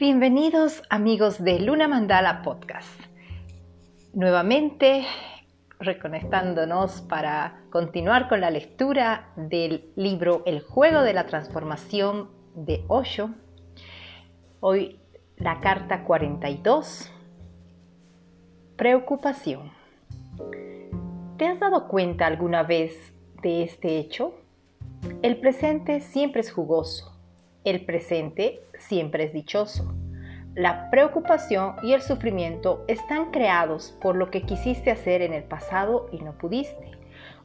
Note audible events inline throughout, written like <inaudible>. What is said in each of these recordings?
Bienvenidos amigos de Luna Mandala Podcast. Nuevamente reconectándonos para continuar con la lectura del libro El juego de la transformación de Osho. Hoy la carta 42. Preocupación. ¿Te has dado cuenta alguna vez de este hecho? El presente siempre es jugoso el presente siempre es dichoso. La preocupación y el sufrimiento están creados por lo que quisiste hacer en el pasado y no pudiste,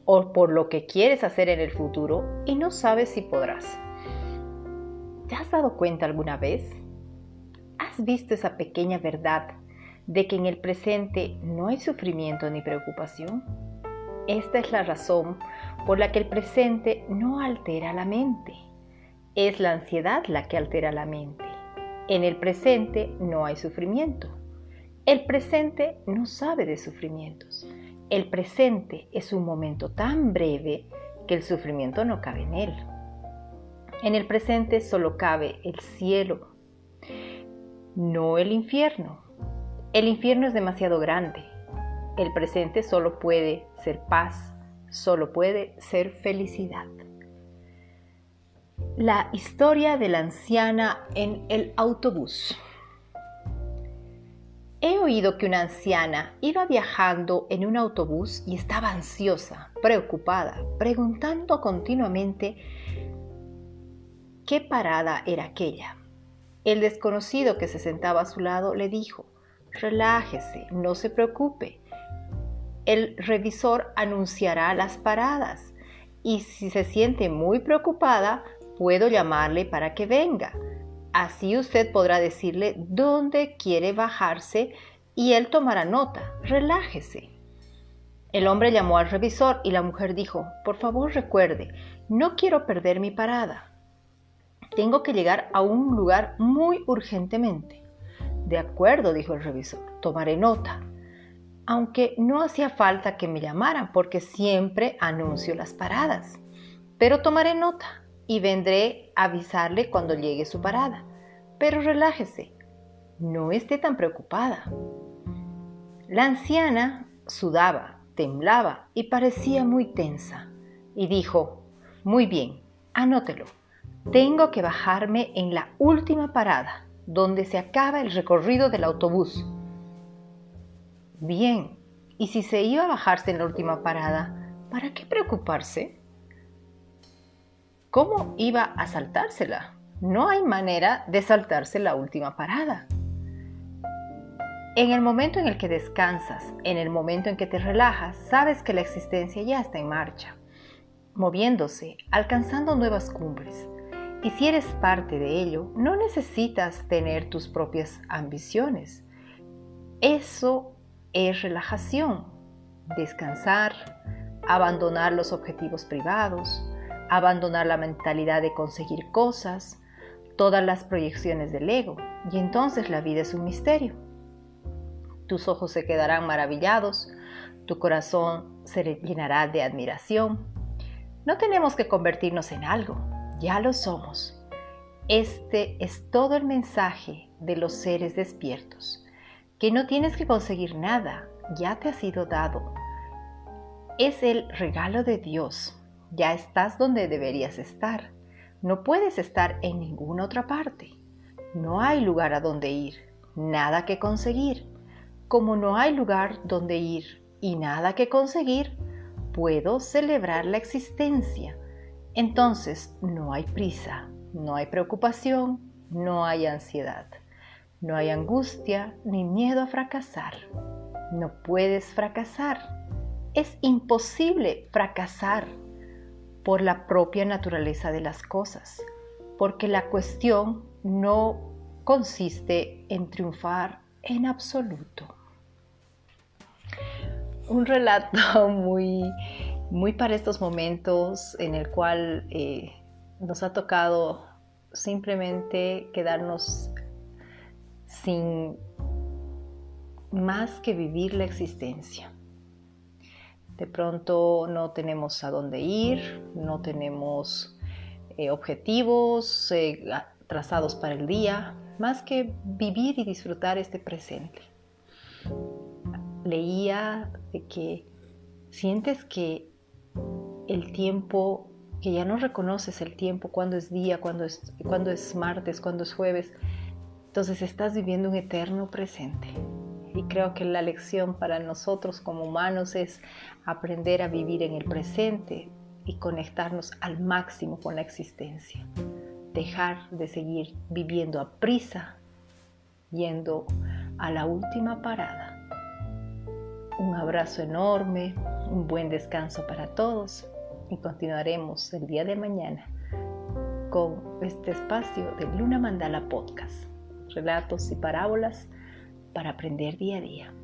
o por lo que quieres hacer en el futuro y no sabes si podrás. ¿Te has dado cuenta alguna vez? ¿Has visto esa pequeña verdad de que en el presente no hay sufrimiento ni preocupación? Esta es la razón por la que el presente no altera la mente es la ansiedad la que altera la mente. En el presente no hay sufrimiento. El presente no sabe de sufrimientos. El presente es un momento tan breve que el sufrimiento no cabe en él. En el presente solo cabe el cielo, no el infierno. El infierno es demasiado grande. El presente solo puede ser paz, solo puede ser felicidad. La historia de la anciana en el autobús. He oído que una anciana iba viajando en un autobús y estaba ansiosa, preocupada, preguntando continuamente qué parada era aquella. El desconocido que se sentaba a su lado le dijo, relájese, no se preocupe. El revisor anunciará las paradas y si se siente muy preocupada, puedo llamarle para que venga. Así usted podrá decirle dónde quiere bajarse y él tomará nota. Relájese. El hombre llamó al revisor y la mujer dijo, por favor recuerde, no quiero perder mi parada. Tengo que llegar a un lugar muy urgentemente. De acuerdo, dijo el revisor, tomaré nota. Aunque no hacía falta que me llamaran porque siempre anuncio las paradas. Pero tomaré nota y vendré a avisarle cuando llegue su parada. Pero relájese, no esté tan preocupada. La anciana sudaba, temblaba y parecía muy tensa, y dijo, Muy bien, anótelo. Tengo que bajarme en la última parada, donde se acaba el recorrido del autobús. Bien, ¿y si se iba a bajarse en la última parada, para qué preocuparse? ¿Cómo iba a saltársela? No hay manera de saltarse la última parada. En el momento en el que descansas, en el momento en que te relajas, sabes que la existencia ya está en marcha, moviéndose, alcanzando nuevas cumbres. Y si eres parte de ello, no necesitas tener tus propias ambiciones. Eso es relajación, descansar, abandonar los objetivos privados, abandonar la mentalidad de conseguir cosas, todas las proyecciones del ego, y entonces la vida es un misterio. Tus ojos se quedarán maravillados, tu corazón se llenará de admiración. No tenemos que convertirnos en algo, ya lo somos. Este es todo el mensaje de los seres despiertos, que no tienes que conseguir nada, ya te ha sido dado. Es el regalo de Dios ya estás donde deberías estar. No puedes estar en ninguna otra parte. No hay lugar a donde ir, nada que conseguir. Como no hay lugar donde ir y nada que conseguir, puedo celebrar la existencia. Entonces no hay prisa, no hay preocupación, no hay ansiedad, no hay angustia ni miedo a fracasar. No puedes fracasar. Es imposible fracasar por la propia naturaleza de las cosas, porque la cuestión no consiste en triunfar en absoluto. Un relato <laughs> muy, muy para estos momentos en el cual eh, nos ha tocado simplemente quedarnos sin más que vivir la existencia. De pronto no tenemos a dónde ir, no tenemos eh, objetivos eh, trazados para el día, más que vivir y disfrutar este presente. Leía de que sientes que el tiempo, que ya no reconoces el tiempo, cuando es día, cuando es, cuando es martes, cuando es jueves, entonces estás viviendo un eterno presente. Creo que la lección para nosotros como humanos es aprender a vivir en el presente y conectarnos al máximo con la existencia. Dejar de seguir viviendo a prisa, yendo a la última parada. Un abrazo enorme, un buen descanso para todos y continuaremos el día de mañana con este espacio de Luna Mandala Podcast, relatos y parábolas para aprender día a día.